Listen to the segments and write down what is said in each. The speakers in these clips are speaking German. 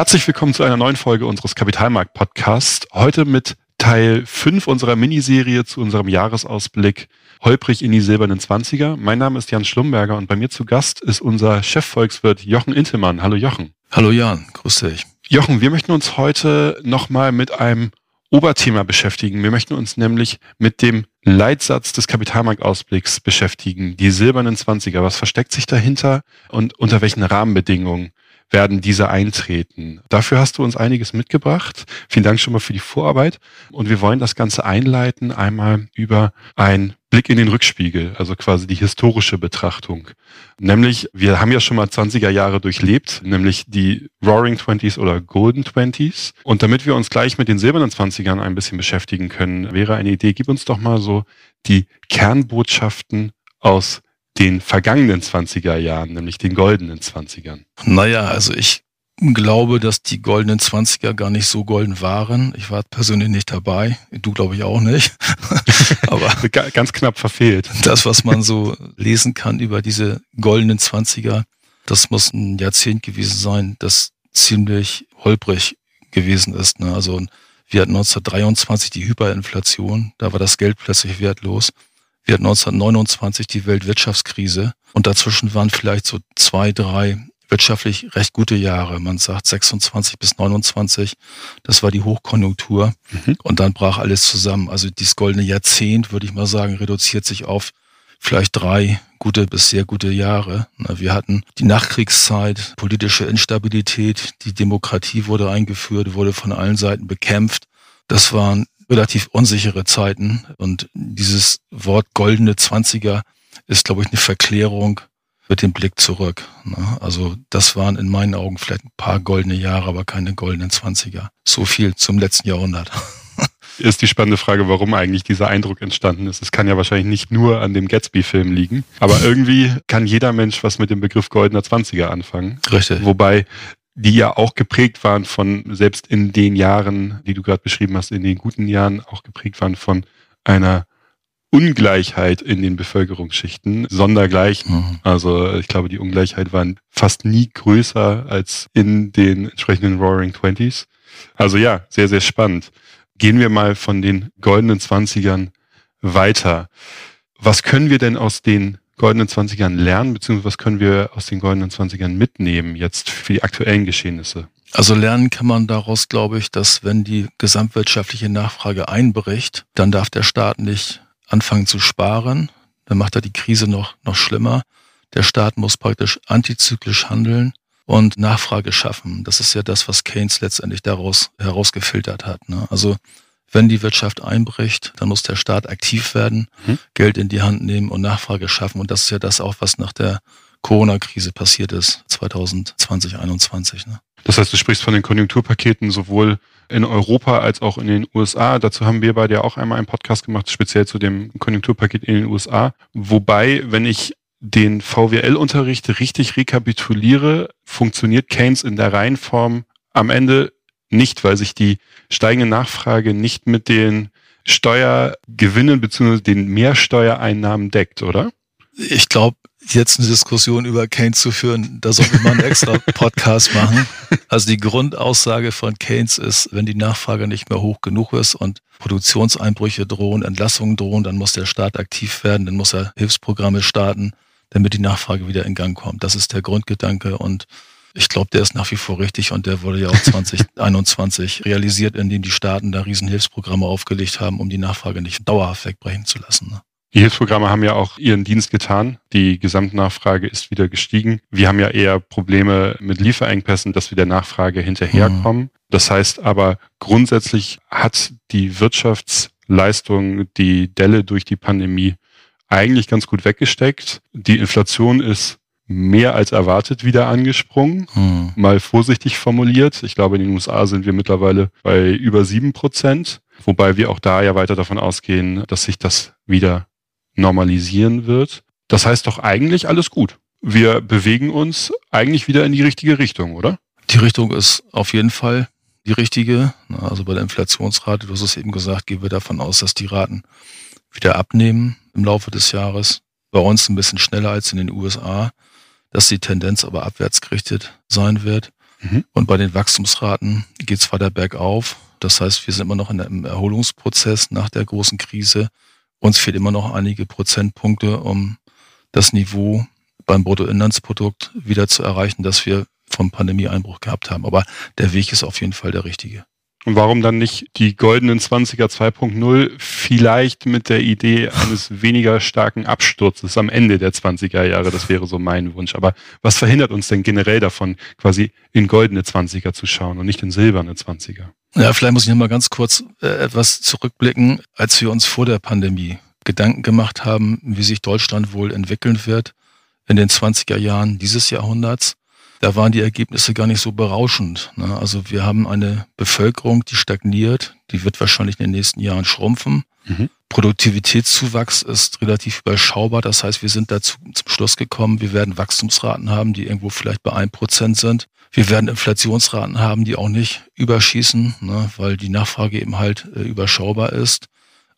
Herzlich willkommen zu einer neuen Folge unseres Kapitalmarkt-Podcasts. Heute mit Teil 5 unserer Miniserie zu unserem Jahresausblick Holprig in die silbernen Zwanziger. Mein Name ist Jan Schlumberger und bei mir zu Gast ist unser Chefvolkswirt Jochen Intelmann. Hallo Jochen. Hallo Jan, grüß dich. Jochen, wir möchten uns heute nochmal mit einem Oberthema beschäftigen. Wir möchten uns nämlich mit dem Leitsatz des Kapitalmarktausblicks beschäftigen. Die silbernen Zwanziger. Was versteckt sich dahinter und unter welchen Rahmenbedingungen werden diese eintreten. Dafür hast du uns einiges mitgebracht. Vielen Dank schon mal für die Vorarbeit. Und wir wollen das Ganze einleiten einmal über ein Blick in den Rückspiegel, also quasi die historische Betrachtung. Nämlich, wir haben ja schon mal 20er Jahre durchlebt, nämlich die Roaring Twenties oder Golden Twenties. Und damit wir uns gleich mit den silbernen Zwanzigern ein bisschen beschäftigen können, wäre eine Idee, gib uns doch mal so die Kernbotschaften aus den vergangenen 20er Jahren, nämlich den goldenen 20ern? Naja, also ich glaube, dass die goldenen 20er gar nicht so golden waren. Ich war persönlich nicht dabei. Du glaube ich auch nicht. Aber ganz knapp verfehlt. Das, was man so lesen kann über diese goldenen 20er, das muss ein Jahrzehnt gewesen sein, das ziemlich holprig gewesen ist. Ne? Also wir hatten 1923 die Hyperinflation, da war das Geld plötzlich wertlos. Wir hatten 1929 die Weltwirtschaftskrise und dazwischen waren vielleicht so zwei, drei wirtschaftlich recht gute Jahre. Man sagt 26 bis 29, das war die Hochkonjunktur mhm. und dann brach alles zusammen. Also dieses goldene Jahrzehnt, würde ich mal sagen, reduziert sich auf vielleicht drei gute bis sehr gute Jahre. Wir hatten die Nachkriegszeit, politische Instabilität, die Demokratie wurde eingeführt, wurde von allen Seiten bekämpft. Das waren relativ unsichere Zeiten. Und dieses Wort goldene Zwanziger ist, glaube ich, eine Verklärung mit dem Blick zurück. Ne? Also das waren in meinen Augen vielleicht ein paar goldene Jahre, aber keine goldenen Zwanziger. So viel zum letzten Jahrhundert. Ist die spannende Frage, warum eigentlich dieser Eindruck entstanden ist. Es kann ja wahrscheinlich nicht nur an dem Gatsby-Film liegen, aber irgendwie kann jeder Mensch was mit dem Begriff goldener Zwanziger anfangen. Richtig. Wobei die ja auch geprägt waren von, selbst in den Jahren, die du gerade beschrieben hast, in den guten Jahren auch geprägt waren von einer Ungleichheit in den Bevölkerungsschichten, sondergleichen. Mhm. Also ich glaube, die Ungleichheit war fast nie größer als in den entsprechenden Roaring Twenties. Also ja, sehr, sehr spannend. Gehen wir mal von den goldenen Zwanzigern weiter. Was können wir denn aus den goldenen Zwanzigern lernen, beziehungsweise was können wir aus den goldenen Zwanzigern mitnehmen jetzt für die aktuellen Geschehnisse? Also lernen kann man daraus, glaube ich, dass wenn die gesamtwirtschaftliche Nachfrage einbricht, dann darf der Staat nicht anfangen zu sparen. Dann macht er die Krise noch, noch schlimmer. Der Staat muss praktisch antizyklisch handeln und Nachfrage schaffen. Das ist ja das, was Keynes letztendlich daraus herausgefiltert hat. Ne? Also wenn die Wirtschaft einbricht, dann muss der Staat aktiv werden, mhm. Geld in die Hand nehmen und Nachfrage schaffen. Und das ist ja das auch, was nach der Corona-Krise passiert ist, 2020, 2021. Ne? Das heißt, du sprichst von den Konjunkturpaketen sowohl in Europa als auch in den USA. Dazu haben wir beide ja auch einmal einen Podcast gemacht, speziell zu dem Konjunkturpaket in den USA. Wobei, wenn ich den VWL-Unterricht richtig rekapituliere, funktioniert Keynes in der Reihenform am Ende nicht, weil sich die steigende Nachfrage nicht mit den Steuergewinnen bzw. den Mehrsteuereinnahmen deckt, oder? Ich glaube, jetzt eine Diskussion über Keynes zu führen, da sollten wir mal einen extra Podcast machen. Also die Grundaussage von Keynes ist, wenn die Nachfrage nicht mehr hoch genug ist und Produktionseinbrüche drohen, Entlassungen drohen, dann muss der Staat aktiv werden, dann muss er Hilfsprogramme starten, damit die Nachfrage wieder in Gang kommt. Das ist der Grundgedanke und ich glaube, der ist nach wie vor richtig und der wurde ja auch 2021 realisiert, indem die Staaten da Riesenhilfsprogramme aufgelegt haben, um die Nachfrage nicht dauerhaft wegbrechen zu lassen. Ne? Die Hilfsprogramme haben ja auch ihren Dienst getan. Die Gesamtnachfrage ist wieder gestiegen. Wir haben ja eher Probleme mit Lieferengpässen, dass wir der Nachfrage hinterherkommen. Mhm. Das heißt aber, grundsätzlich hat die Wirtschaftsleistung die Delle durch die Pandemie eigentlich ganz gut weggesteckt. Die Inflation ist mehr als erwartet wieder angesprungen. Hm. Mal vorsichtig formuliert. Ich glaube, in den USA sind wir mittlerweile bei über sieben Prozent, wobei wir auch da ja weiter davon ausgehen, dass sich das wieder normalisieren wird. Das heißt doch eigentlich alles gut. Wir bewegen uns eigentlich wieder in die richtige Richtung, oder? Die Richtung ist auf jeden Fall die richtige. Also bei der Inflationsrate, du hast es eben gesagt, gehen wir davon aus, dass die Raten wieder abnehmen im Laufe des Jahres. Bei uns ein bisschen schneller als in den USA dass die Tendenz aber abwärts gerichtet sein wird. Mhm. Und bei den Wachstumsraten geht es weiter bergauf. Das heißt, wir sind immer noch in einem Erholungsprozess nach der großen Krise. Uns fehlt immer noch einige Prozentpunkte, um das Niveau beim Bruttoinlandsprodukt wieder zu erreichen, das wir vom Pandemieeinbruch gehabt haben. Aber der Weg ist auf jeden Fall der richtige. Und warum dann nicht die goldenen 20er 2.0 vielleicht mit der Idee eines weniger starken Absturzes am Ende der 20er Jahre? Das wäre so mein Wunsch. Aber was verhindert uns denn generell davon, quasi in goldene 20er zu schauen und nicht in silberne 20er? Ja, vielleicht muss ich noch mal ganz kurz äh, etwas zurückblicken, als wir uns vor der Pandemie Gedanken gemacht haben, wie sich Deutschland wohl entwickeln wird in den 20er Jahren dieses Jahrhunderts da waren die Ergebnisse gar nicht so berauschend. Ne? Also wir haben eine Bevölkerung, die stagniert, die wird wahrscheinlich in den nächsten Jahren schrumpfen. Mhm. Produktivitätszuwachs ist relativ überschaubar. Das heißt, wir sind dazu zum Schluss gekommen, wir werden Wachstumsraten haben, die irgendwo vielleicht bei ein Prozent sind. Wir werden Inflationsraten haben, die auch nicht überschießen, ne, weil die Nachfrage eben halt äh, überschaubar ist.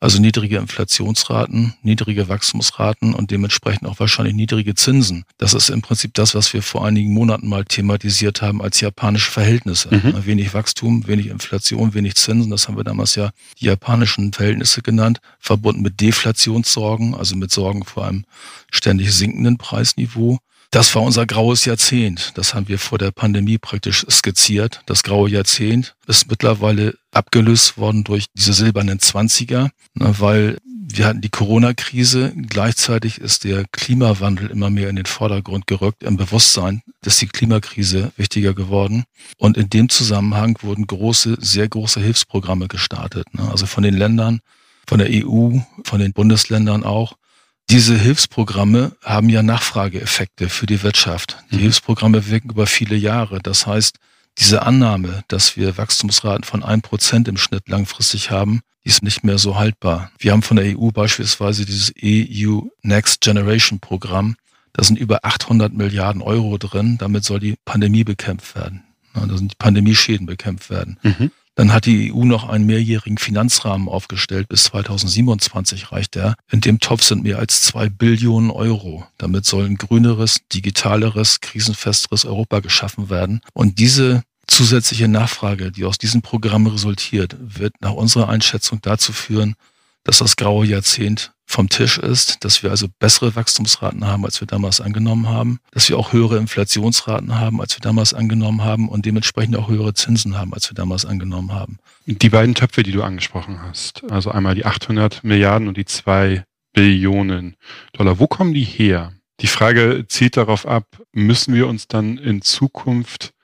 Also niedrige Inflationsraten, niedrige Wachstumsraten und dementsprechend auch wahrscheinlich niedrige Zinsen. Das ist im Prinzip das, was wir vor einigen Monaten mal thematisiert haben als japanische Verhältnisse. Mhm. Wenig Wachstum, wenig Inflation, wenig Zinsen. Das haben wir damals ja die japanischen Verhältnisse genannt, verbunden mit Deflationssorgen, also mit Sorgen vor einem ständig sinkenden Preisniveau. Das war unser graues Jahrzehnt. Das haben wir vor der Pandemie praktisch skizziert. Das graue Jahrzehnt ist mittlerweile abgelöst worden durch diese silbernen Zwanziger, ne, weil wir hatten die Corona-Krise. Gleichzeitig ist der Klimawandel immer mehr in den Vordergrund gerückt. Im Bewusstsein ist die Klimakrise wichtiger geworden. Und in dem Zusammenhang wurden große, sehr große Hilfsprogramme gestartet. Ne. Also von den Ländern, von der EU, von den Bundesländern auch. Diese Hilfsprogramme haben ja Nachfrageeffekte für die Wirtschaft. Die mhm. Hilfsprogramme wirken über viele Jahre. Das heißt, diese Annahme, dass wir Wachstumsraten von ein Prozent im Schnitt langfristig haben, die ist nicht mehr so haltbar. Wir haben von der EU beispielsweise dieses EU Next Generation Programm. Da sind über 800 Milliarden Euro drin. Damit soll die Pandemie bekämpft werden. Da sind die Pandemieschäden bekämpft werden. Mhm. Dann hat die EU noch einen mehrjährigen Finanzrahmen aufgestellt. Bis 2027 reicht der. In dem Topf sind mehr als zwei Billionen Euro. Damit soll ein grüneres, digitaleres, krisenfesteres Europa geschaffen werden. Und diese zusätzliche Nachfrage, die aus diesem Programm resultiert, wird nach unserer Einschätzung dazu führen, dass das graue Jahrzehnt vom Tisch ist, dass wir also bessere Wachstumsraten haben, als wir damals angenommen haben, dass wir auch höhere Inflationsraten haben, als wir damals angenommen haben und dementsprechend auch höhere Zinsen haben, als wir damals angenommen haben. Die beiden Töpfe, die du angesprochen hast, also einmal die 800 Milliarden und die 2 Billionen Dollar, wo kommen die her? Die Frage zielt darauf ab, müssen wir uns dann in Zukunft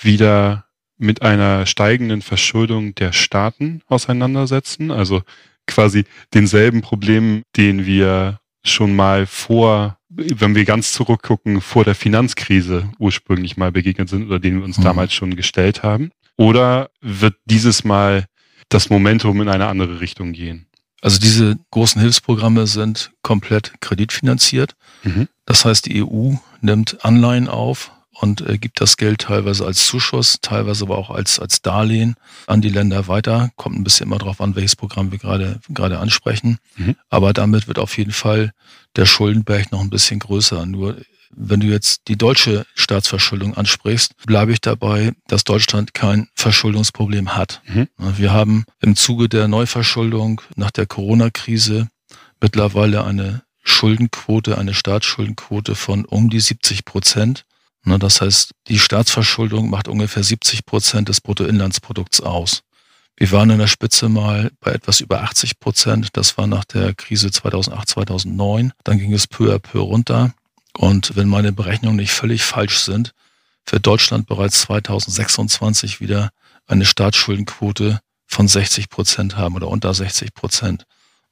wieder mit einer steigenden Verschuldung der Staaten auseinandersetzen? Also quasi denselben Problemen, den wir schon mal vor, wenn wir ganz zurückgucken, vor der Finanzkrise ursprünglich mal begegnet sind oder denen wir uns mhm. damals schon gestellt haben? Oder wird dieses Mal das Momentum in eine andere Richtung gehen? Also diese großen Hilfsprogramme sind komplett kreditfinanziert. Mhm. Das heißt, die EU nimmt Anleihen auf und äh, gibt das Geld teilweise als Zuschuss, teilweise aber auch als, als Darlehen an die Länder weiter. Kommt ein bisschen immer darauf an, welches Programm wir gerade, gerade ansprechen. Mhm. Aber damit wird auf jeden Fall der Schuldenberg noch ein bisschen größer. Nur wenn du jetzt die deutsche Staatsverschuldung ansprichst, bleibe ich dabei, dass Deutschland kein Verschuldungsproblem hat. Mhm. Wir haben im Zuge der Neuverschuldung nach der Corona-Krise mittlerweile eine Schuldenquote, eine Staatsschuldenquote von um die 70 Prozent. Ne, das heißt, die Staatsverschuldung macht ungefähr 70 Prozent des Bruttoinlandsprodukts aus. Wir waren in der Spitze mal bei etwas über 80 Prozent. Das war nach der Krise 2008, 2009. Dann ging es peu à peu runter. Und wenn meine Berechnungen nicht völlig falsch sind, wird Deutschland bereits 2026 wieder eine Staatsschuldenquote von 60 Prozent haben oder unter 60 Prozent.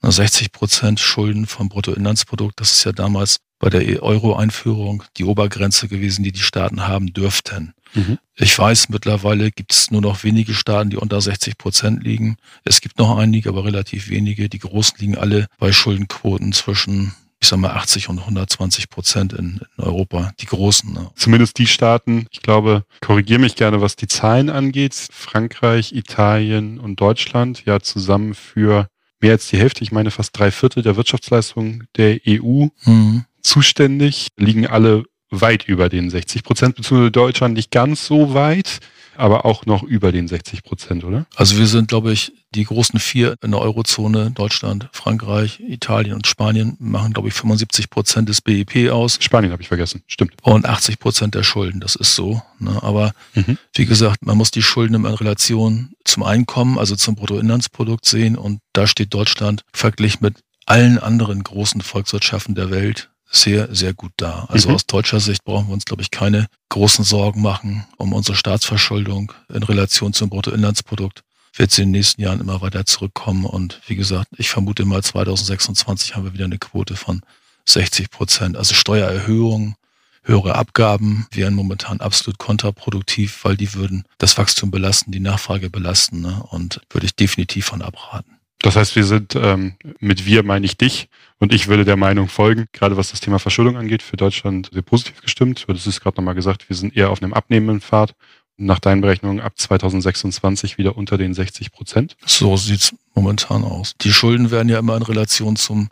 60 Prozent Schulden vom Bruttoinlandsprodukt, das ist ja damals bei der Euro-Einführung die Obergrenze gewesen, die die Staaten haben dürften. Mhm. Ich weiß, mittlerweile gibt es nur noch wenige Staaten, die unter 60 Prozent liegen. Es gibt noch einige, aber relativ wenige. Die großen liegen alle bei Schuldenquoten zwischen ich sag mal 80 und 120 Prozent in, in Europa, die großen. Ne? Zumindest die Staaten, ich glaube, korrigiere mich gerne, was die Zahlen angeht. Frankreich, Italien und Deutschland ja zusammen für mehr als die Hälfte, ich meine fast drei Viertel der Wirtschaftsleistung der EU. Mhm zuständig, liegen alle weit über den 60 Prozent, beziehungsweise Deutschland nicht ganz so weit aber auch noch über den 60 Prozent, oder? Also wir sind, glaube ich, die großen vier in der Eurozone, Deutschland, Frankreich, Italien und Spanien, machen, glaube ich, 75 Prozent des BIP aus. Spanien habe ich vergessen, stimmt. Und 80 Prozent der Schulden, das ist so. Ne? Aber mhm. wie gesagt, man muss die Schulden in Relation zum Einkommen, also zum Bruttoinlandsprodukt sehen. Und da steht Deutschland verglichen mit allen anderen großen Volkswirtschaften der Welt sehr, sehr gut da. Also mhm. aus deutscher Sicht brauchen wir uns, glaube ich, keine großen Sorgen machen um unsere Staatsverschuldung in Relation zum Bruttoinlandsprodukt. Wird sie in den nächsten Jahren immer weiter zurückkommen. Und wie gesagt, ich vermute mal 2026 haben wir wieder eine Quote von 60 Prozent. Also Steuererhöhungen, höhere Abgaben wären momentan absolut kontraproduktiv, weil die würden das Wachstum belasten, die Nachfrage belasten. Ne? Und würde ich definitiv von abraten. Das heißt, wir sind ähm, mit wir meine ich dich und ich würde der Meinung folgen, gerade was das Thema Verschuldung angeht, für Deutschland sehr positiv gestimmt. Du hattest es gerade nochmal gesagt, wir sind eher auf einem abnehmenden Pfad. Nach deinen Berechnungen ab 2026 wieder unter den 60 Prozent. So sieht's momentan aus. Die Schulden werden ja immer in Relation zum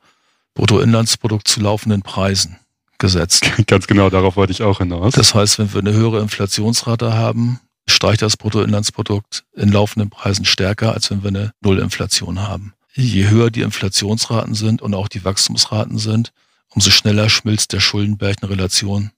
Bruttoinlandsprodukt zu laufenden Preisen gesetzt. Ganz genau, darauf wollte ich auch hinaus. Das heißt, wenn wir eine höhere Inflationsrate haben, steigt das Bruttoinlandsprodukt in laufenden Preisen stärker, als wenn wir eine Nullinflation haben. Je höher die Inflationsraten sind und auch die Wachstumsraten sind, umso schneller schmilzt der Schuldenberg in Relation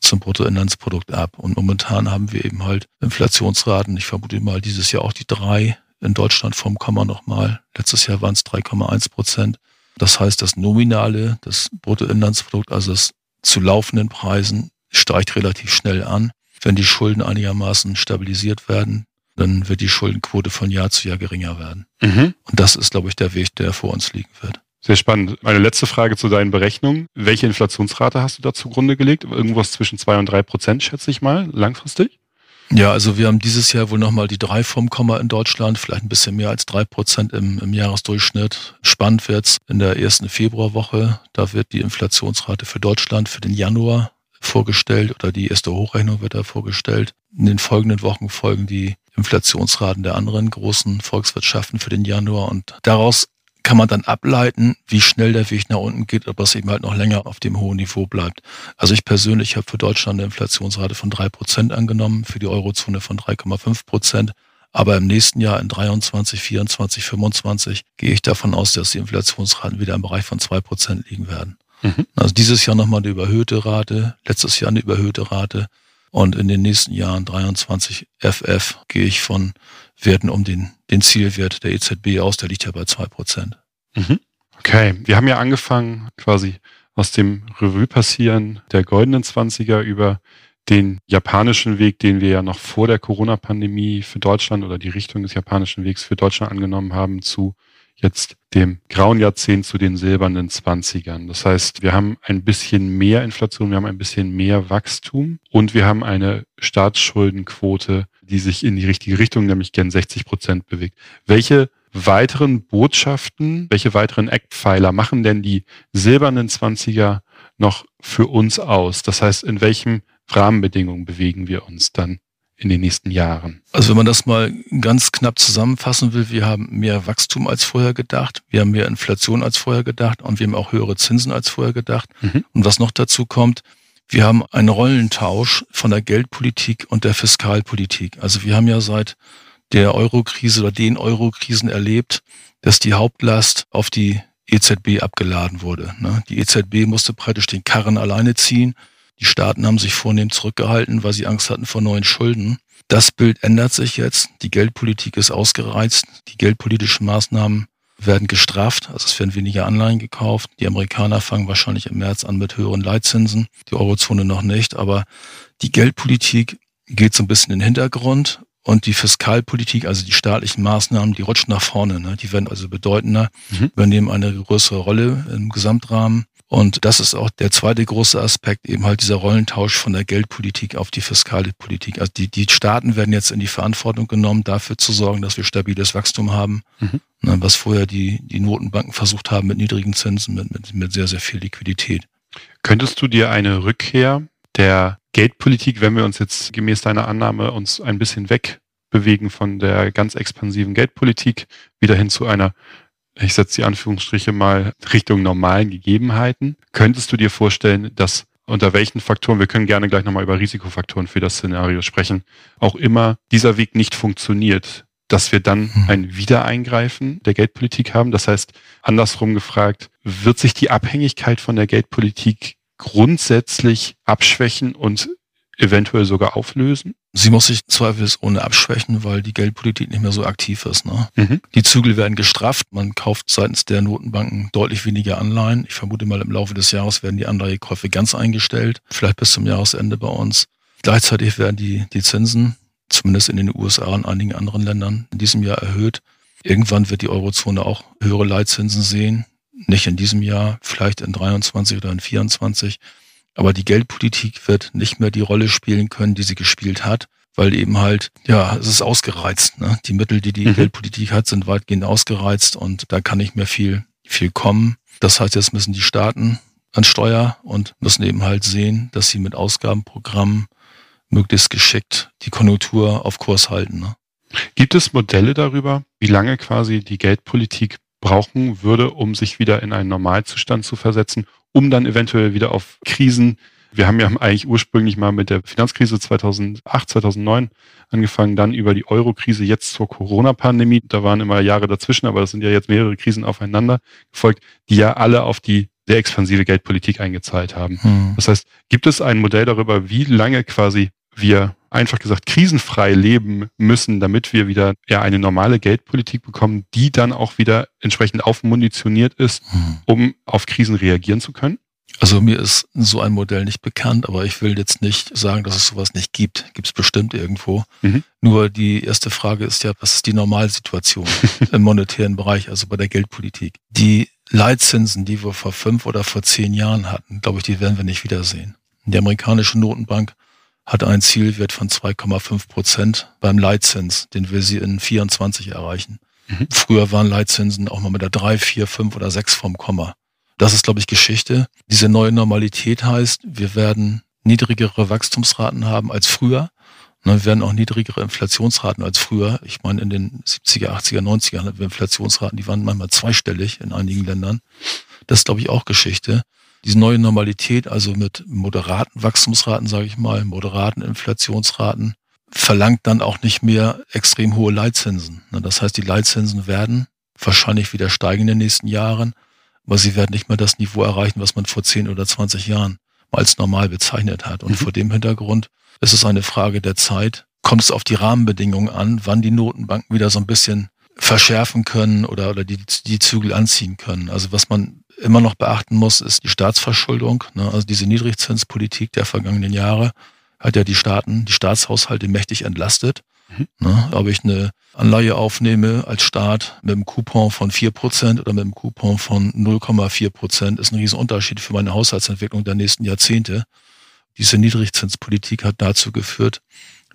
zum Bruttoinlandsprodukt ab. Und momentan haben wir eben halt Inflationsraten, ich vermute mal dieses Jahr auch die drei, in Deutschland vom Komma nochmal. Letztes Jahr waren es 3,1 Prozent. Das heißt, das Nominale, das Bruttoinlandsprodukt, also das zu laufenden Preisen, steigt relativ schnell an wenn die Schulden einigermaßen stabilisiert werden, dann wird die Schuldenquote von Jahr zu Jahr geringer werden. Mhm. Und das ist, glaube ich, der Weg, der vor uns liegen wird. Sehr spannend. Meine letzte Frage zu deinen Berechnungen. Welche Inflationsrate hast du da zugrunde gelegt? Irgendwas zwischen zwei und drei Prozent, schätze ich mal, langfristig? Ja, also wir haben dieses Jahr wohl nochmal die drei vom Komma in Deutschland, vielleicht ein bisschen mehr als drei Prozent im, im Jahresdurchschnitt. Spannend wird's in der ersten Februarwoche. Da wird die Inflationsrate für Deutschland für den Januar vorgestellt oder die erste Hochrechnung wird da vorgestellt. In den folgenden Wochen folgen die Inflationsraten der anderen großen Volkswirtschaften für den Januar und daraus kann man dann ableiten, wie schnell der Weg nach unten geht, ob es eben halt noch länger auf dem hohen Niveau bleibt. Also ich persönlich habe für Deutschland eine Inflationsrate von drei Prozent angenommen, für die Eurozone von 3,5 Prozent. Aber im nächsten Jahr in 23, 24, 25 gehe ich davon aus, dass die Inflationsraten wieder im Bereich von zwei Prozent liegen werden. Mhm. Also dieses Jahr nochmal eine überhöhte Rate, letztes Jahr eine überhöhte Rate. Und in den nächsten Jahren 23 FF gehe ich von Werten um den, den Zielwert der EZB aus, der liegt ja bei zwei Prozent. Mhm. Okay, wir haben ja angefangen quasi aus dem Revue passieren der goldenen Zwanziger über den japanischen Weg, den wir ja noch vor der Corona-Pandemie für Deutschland oder die Richtung des japanischen Wegs für Deutschland angenommen haben, zu jetzt dem grauen Jahrzehnt zu den silbernen Zwanzigern. Das heißt, wir haben ein bisschen mehr Inflation, wir haben ein bisschen mehr Wachstum und wir haben eine Staatsschuldenquote, die sich in die richtige Richtung, nämlich gern 60 Prozent bewegt. Welche weiteren Botschaften, welche weiteren Eckpfeiler machen denn die silbernen Zwanziger noch für uns aus? Das heißt, in welchen Rahmenbedingungen bewegen wir uns dann in den nächsten Jahren? Also wenn man das mal ganz knapp zusammenfassen will, wir haben mehr Wachstum als vorher gedacht, wir haben mehr Inflation als vorher gedacht und wir haben auch höhere Zinsen als vorher gedacht. Mhm. Und was noch dazu kommt, wir haben einen Rollentausch von der Geldpolitik und der Fiskalpolitik. Also wir haben ja seit der Eurokrise oder den Eurokrisen erlebt, dass die Hauptlast auf die EZB abgeladen wurde. Ne? Die EZB musste praktisch den Karren alleine ziehen die Staaten haben sich vornehm zurückgehalten, weil sie Angst hatten vor neuen Schulden. Das Bild ändert sich jetzt. Die Geldpolitik ist ausgereizt. Die geldpolitischen Maßnahmen werden gestraft. Also es werden weniger Anleihen gekauft. Die Amerikaner fangen wahrscheinlich im März an mit höheren Leitzinsen. Die Eurozone noch nicht. Aber die Geldpolitik geht so ein bisschen in den Hintergrund. Und die Fiskalpolitik, also die staatlichen Maßnahmen, die rutschen nach vorne. Ne? Die werden also bedeutender, mhm. übernehmen eine größere Rolle im Gesamtrahmen. Und das ist auch der zweite große Aspekt, eben halt dieser Rollentausch von der Geldpolitik auf die fiskale Politik. Also die, die Staaten werden jetzt in die Verantwortung genommen, dafür zu sorgen, dass wir stabiles Wachstum haben, mhm. Ne, was vorher die, die Notenbanken versucht haben mit niedrigen Zinsen, mit, mit, mit sehr, sehr viel Liquidität. Könntest du dir eine Rückkehr der Geldpolitik, wenn wir uns jetzt gemäß deiner Annahme uns ein bisschen wegbewegen von der ganz expansiven Geldpolitik, wieder hin zu einer ich setze die Anführungsstriche mal Richtung normalen Gegebenheiten. Könntest du dir vorstellen, dass unter welchen Faktoren, wir können gerne gleich nochmal über Risikofaktoren für das Szenario sprechen, auch immer dieser Weg nicht funktioniert, dass wir dann mhm. ein Wiedereingreifen der Geldpolitik haben. Das heißt, andersrum gefragt, wird sich die Abhängigkeit von der Geldpolitik grundsätzlich abschwächen und eventuell sogar auflösen? Sie muss sich zweifelsohne abschwächen, weil die Geldpolitik nicht mehr so aktiv ist. Ne? Mhm. Die Zügel werden gestrafft. Man kauft seitens der Notenbanken deutlich weniger Anleihen. Ich vermute mal, im Laufe des Jahres werden die Anleihekäufe ganz eingestellt, vielleicht bis zum Jahresende bei uns. Gleichzeitig werden die, die Zinsen, zumindest in den USA und einigen anderen Ländern, in diesem Jahr erhöht. Irgendwann wird die Eurozone auch höhere Leitzinsen sehen. Nicht in diesem Jahr, vielleicht in 23 oder in 24. Aber die Geldpolitik wird nicht mehr die Rolle spielen können, die sie gespielt hat, weil eben halt, ja, es ist ausgereizt. Ne? Die Mittel, die die mhm. Geldpolitik hat, sind weitgehend ausgereizt und da kann nicht mehr viel, viel kommen. Das heißt, jetzt müssen die Staaten an Steuer und müssen eben halt sehen, dass sie mit Ausgabenprogrammen möglichst geschickt die Konjunktur auf Kurs halten. Ne? Gibt es Modelle darüber, wie lange quasi die Geldpolitik brauchen würde, um sich wieder in einen Normalzustand zu versetzen um dann eventuell wieder auf Krisen. Wir haben ja eigentlich ursprünglich mal mit der Finanzkrise 2008, 2009 angefangen, dann über die Euro-Krise, jetzt zur Corona-Pandemie. Da waren immer Jahre dazwischen, aber das sind ja jetzt mehrere Krisen aufeinander gefolgt, die ja alle auf die sehr expansive Geldpolitik eingezahlt haben. Hm. Das heißt, gibt es ein Modell darüber, wie lange quasi wir einfach gesagt krisenfrei leben müssen, damit wir wieder ja eine normale Geldpolitik bekommen, die dann auch wieder entsprechend aufmunitioniert ist, hm. um auf Krisen reagieren zu können? Also mir ist so ein Modell nicht bekannt, aber ich will jetzt nicht sagen, dass es sowas nicht gibt. Gibt es bestimmt irgendwo. Mhm. Nur die erste Frage ist ja, was ist die Normalsituation im monetären Bereich, also bei der Geldpolitik? Die Leitzinsen, die wir vor fünf oder vor zehn Jahren hatten, glaube ich, die werden wir nicht wiedersehen. Die amerikanische Notenbank hat einen Zielwert von 2,5 Prozent beim Leitzins, den will sie in 24 erreichen. Mhm. Früher waren Leitzinsen auch mal mit der 3, 4, 5 oder 6 vom Komma. Das ist, glaube ich, Geschichte. Diese neue Normalität heißt, wir werden niedrigere Wachstumsraten haben als früher. Wir werden auch niedrigere Inflationsraten als früher. Ich meine, in den 70er, 80er, 90er hatten wir Inflationsraten, die waren manchmal zweistellig in einigen Ländern. Das ist, glaube ich, auch Geschichte diese neue Normalität, also mit moderaten Wachstumsraten, sage ich mal, moderaten Inflationsraten, verlangt dann auch nicht mehr extrem hohe Leitzinsen. Das heißt, die Leitzinsen werden wahrscheinlich wieder steigen in den nächsten Jahren, aber sie werden nicht mehr das Niveau erreichen, was man vor 10 oder 20 Jahren mal als normal bezeichnet hat. Und mhm. vor dem Hintergrund ist es eine Frage der Zeit. Kommt es auf die Rahmenbedingungen an, wann die Notenbanken wieder so ein bisschen verschärfen können oder, oder die, die Zügel anziehen können. Also was man immer noch beachten muss, ist die Staatsverschuldung. Ne? Also diese Niedrigzinspolitik der vergangenen Jahre hat ja die Staaten, die Staatshaushalte mächtig entlastet. Mhm. Ne? Ob ich eine Anleihe aufnehme als Staat mit einem Coupon von vier Prozent oder mit einem Coupon von 0,4%, Prozent, ist ein Riesenunterschied für meine Haushaltsentwicklung der nächsten Jahrzehnte. Diese Niedrigzinspolitik hat dazu geführt,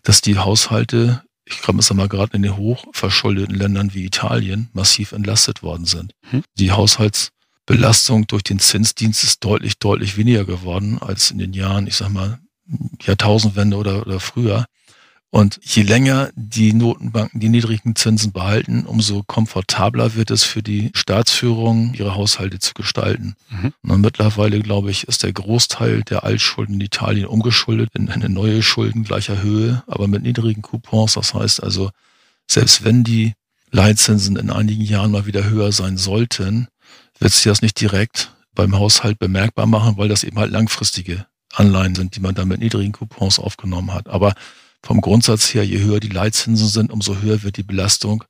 dass die Haushalte, ich glaube, es mal gerade in den hochverschuldeten Ländern wie Italien, massiv entlastet worden sind. Mhm. Die Haushalts Belastung durch den Zinsdienst ist deutlich, deutlich weniger geworden als in den Jahren, ich sag mal, Jahrtausendwende oder, oder früher. Und je länger die Notenbanken die niedrigen Zinsen behalten, umso komfortabler wird es für die Staatsführung, ihre Haushalte zu gestalten. Mhm. Und mittlerweile, glaube ich, ist der Großteil der Altschulden in Italien umgeschuldet in eine neue Schulden gleicher Höhe, aber mit niedrigen Coupons. Das heißt also, selbst wenn die Leitzinsen in einigen Jahren mal wieder höher sein sollten, wird sich das nicht direkt beim Haushalt bemerkbar machen, weil das eben halt langfristige Anleihen sind, die man dann mit niedrigen Coupons aufgenommen hat. Aber vom Grundsatz her, je höher die Leitzinsen sind, umso höher wird die Belastung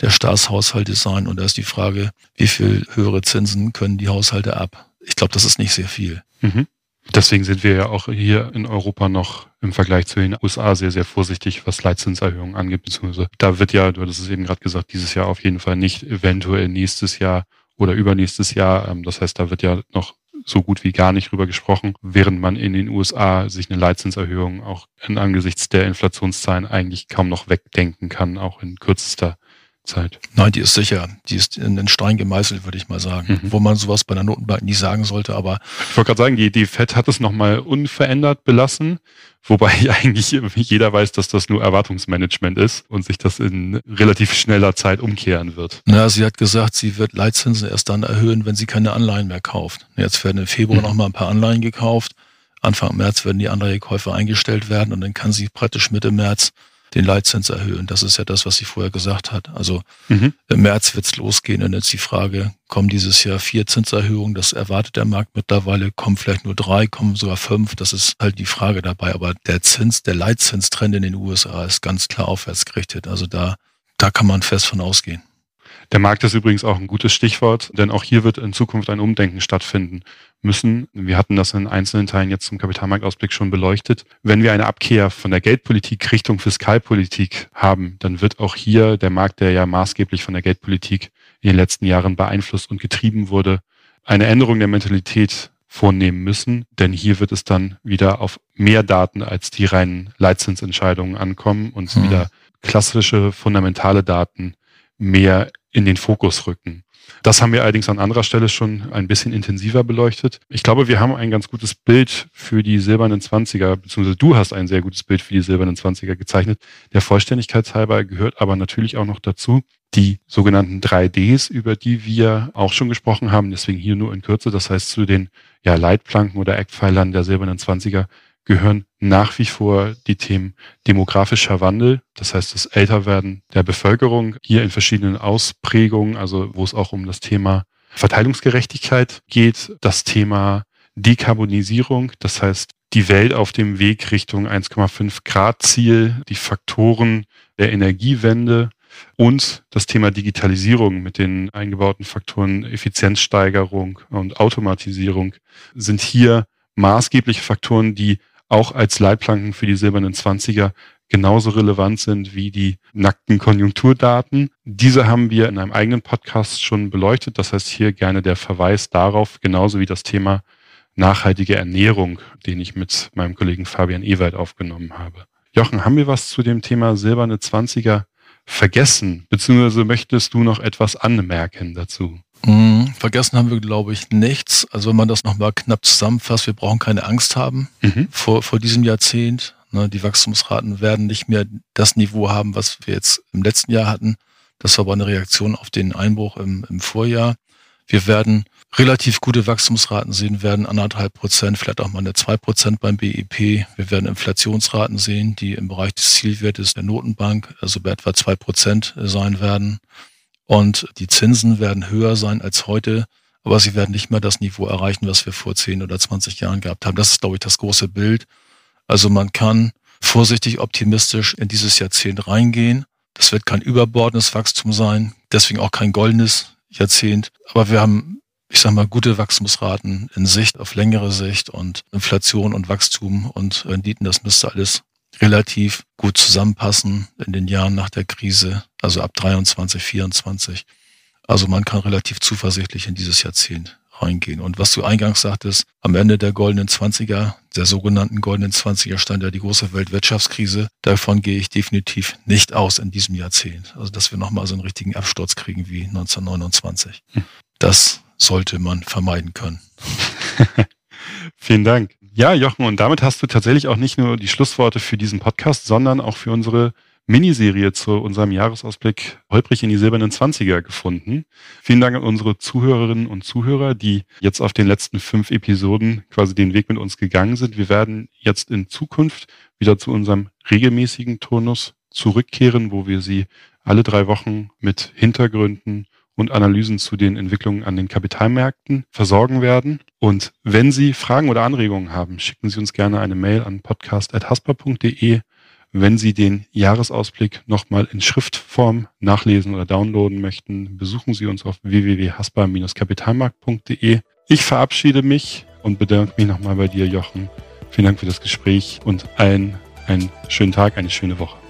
der Staatshaushalte sein. Und da ist die Frage, wie viel höhere Zinsen können die Haushalte ab? Ich glaube, das ist nicht sehr viel. Mhm. Deswegen sind wir ja auch hier in Europa noch im Vergleich zu den USA sehr, sehr vorsichtig, was Leitzinserhöhungen angeht. Beziehungsweise da wird ja, du hattest es eben gerade gesagt, dieses Jahr auf jeden Fall nicht, eventuell nächstes Jahr oder übernächstes Jahr. Ähm, das heißt, da wird ja noch so gut wie gar nicht drüber gesprochen, während man in den USA sich eine Leitzinserhöhung auch in angesichts der Inflationszahlen eigentlich kaum noch wegdenken kann, auch in kürzester Zeit. Nein, die ist sicher. Die ist in den Stein gemeißelt, würde ich mal sagen. Mhm. Wo man sowas bei der Notenbank nie sagen sollte, aber. Ich wollte gerade sagen, die, die FED hat es nochmal unverändert belassen, wobei eigentlich jeder weiß, dass das nur Erwartungsmanagement ist und sich das in relativ schneller Zeit umkehren wird. Na, sie hat gesagt, sie wird Leitzinsen erst dann erhöhen, wenn sie keine Anleihen mehr kauft. Jetzt werden im Februar mhm. nochmal ein paar Anleihen gekauft. Anfang März werden die Anleihekäufe eingestellt werden und dann kann sie praktisch Mitte März den Leitzins erhöhen. Das ist ja das, was sie vorher gesagt hat. Also mhm. im März wird's losgehen und jetzt die Frage, kommen dieses Jahr vier Zinserhöhungen? Das erwartet der Markt mittlerweile. Kommen vielleicht nur drei, kommen sogar fünf. Das ist halt die Frage dabei. Aber der Zins, der Leitzinstrend in den USA ist ganz klar aufwärts gerichtet. Also da, da kann man fest von ausgehen. Der Markt ist übrigens auch ein gutes Stichwort, denn auch hier wird in Zukunft ein Umdenken stattfinden müssen. Wir hatten das in einzelnen Teilen jetzt zum Kapitalmarktausblick schon beleuchtet. Wenn wir eine Abkehr von der Geldpolitik Richtung Fiskalpolitik haben, dann wird auch hier der Markt, der ja maßgeblich von der Geldpolitik in den letzten Jahren beeinflusst und getrieben wurde, eine Änderung der Mentalität vornehmen müssen, denn hier wird es dann wieder auf mehr Daten als die reinen Leitzinsentscheidungen ankommen und mhm. wieder klassische fundamentale Daten mehr in den Fokus rücken. Das haben wir allerdings an anderer Stelle schon ein bisschen intensiver beleuchtet. Ich glaube, wir haben ein ganz gutes Bild für die silbernen Zwanziger, beziehungsweise du hast ein sehr gutes Bild für die silbernen Zwanziger gezeichnet. Der Vollständigkeit halber gehört aber natürlich auch noch dazu die sogenannten 3Ds, über die wir auch schon gesprochen haben, deswegen hier nur in Kürze. Das heißt, zu den ja, Leitplanken oder Eckpfeilern der silbernen Zwanziger gehören nach wie vor die Themen demografischer Wandel, das heißt das Älterwerden der Bevölkerung, hier in verschiedenen Ausprägungen, also wo es auch um das Thema Verteilungsgerechtigkeit geht, das Thema Dekarbonisierung, das heißt die Welt auf dem Weg Richtung 1,5 Grad Ziel, die Faktoren der Energiewende und das Thema Digitalisierung mit den eingebauten Faktoren Effizienzsteigerung und Automatisierung sind hier maßgebliche Faktoren, die auch als Leitplanken für die silbernen Zwanziger genauso relevant sind wie die nackten Konjunkturdaten. Diese haben wir in einem eigenen Podcast schon beleuchtet. Das heißt hier gerne der Verweis darauf, genauso wie das Thema nachhaltige Ernährung, den ich mit meinem Kollegen Fabian Ewald aufgenommen habe. Jochen, haben wir was zu dem Thema silberne Zwanziger vergessen? Beziehungsweise möchtest du noch etwas anmerken dazu? Mhm, vergessen haben wir, glaube ich, nichts. Also wenn man das nochmal knapp zusammenfasst, wir brauchen keine Angst haben mhm. vor, vor diesem Jahrzehnt. Ne, die Wachstumsraten werden nicht mehr das Niveau haben, was wir jetzt im letzten Jahr hatten. Das war aber eine Reaktion auf den Einbruch im, im Vorjahr. Wir werden relativ gute Wachstumsraten sehen, werden anderthalb Prozent, vielleicht auch mal eine zwei Prozent beim BIP. Wir werden Inflationsraten sehen, die im Bereich des Zielwertes der Notenbank, also bei etwa zwei Prozent sein werden. Und die Zinsen werden höher sein als heute, aber sie werden nicht mehr das Niveau erreichen, was wir vor 10 oder 20 Jahren gehabt haben. Das ist, glaube ich, das große Bild. Also man kann vorsichtig optimistisch in dieses Jahrzehnt reingehen. Das wird kein überbordendes Wachstum sein, deswegen auch kein goldenes Jahrzehnt. Aber wir haben, ich sage mal, gute Wachstumsraten in Sicht, auf längere Sicht und Inflation und Wachstum und Renditen, das müsste alles relativ gut zusammenpassen in den Jahren nach der Krise, also ab 23, 24. Also man kann relativ zuversichtlich in dieses Jahrzehnt reingehen. Und was du eingangs sagtest, am Ende der goldenen Zwanziger, der sogenannten goldenen Zwanziger stand ja die große Weltwirtschaftskrise. Davon gehe ich definitiv nicht aus in diesem Jahrzehnt. Also dass wir nochmal so einen richtigen Absturz kriegen wie 1929. Hm. Das sollte man vermeiden können. Vielen Dank. Ja, Jochen, und damit hast du tatsächlich auch nicht nur die Schlussworte für diesen Podcast, sondern auch für unsere Miniserie zu unserem Jahresausblick Holprig in die silbernen Zwanziger gefunden. Vielen Dank an unsere Zuhörerinnen und Zuhörer, die jetzt auf den letzten fünf Episoden quasi den Weg mit uns gegangen sind. Wir werden jetzt in Zukunft wieder zu unserem regelmäßigen Turnus zurückkehren, wo wir sie alle drei Wochen mit Hintergründen und Analysen zu den Entwicklungen an den Kapitalmärkten versorgen werden. Und wenn Sie Fragen oder Anregungen haben, schicken Sie uns gerne eine Mail an podcast.haspa.de. Wenn Sie den Jahresausblick nochmal in Schriftform nachlesen oder downloaden möchten, besuchen Sie uns auf www.haspa-kapitalmarkt.de. Ich verabschiede mich und bedanke mich nochmal bei dir, Jochen. Vielen Dank für das Gespräch und allen einen schönen Tag, eine schöne Woche.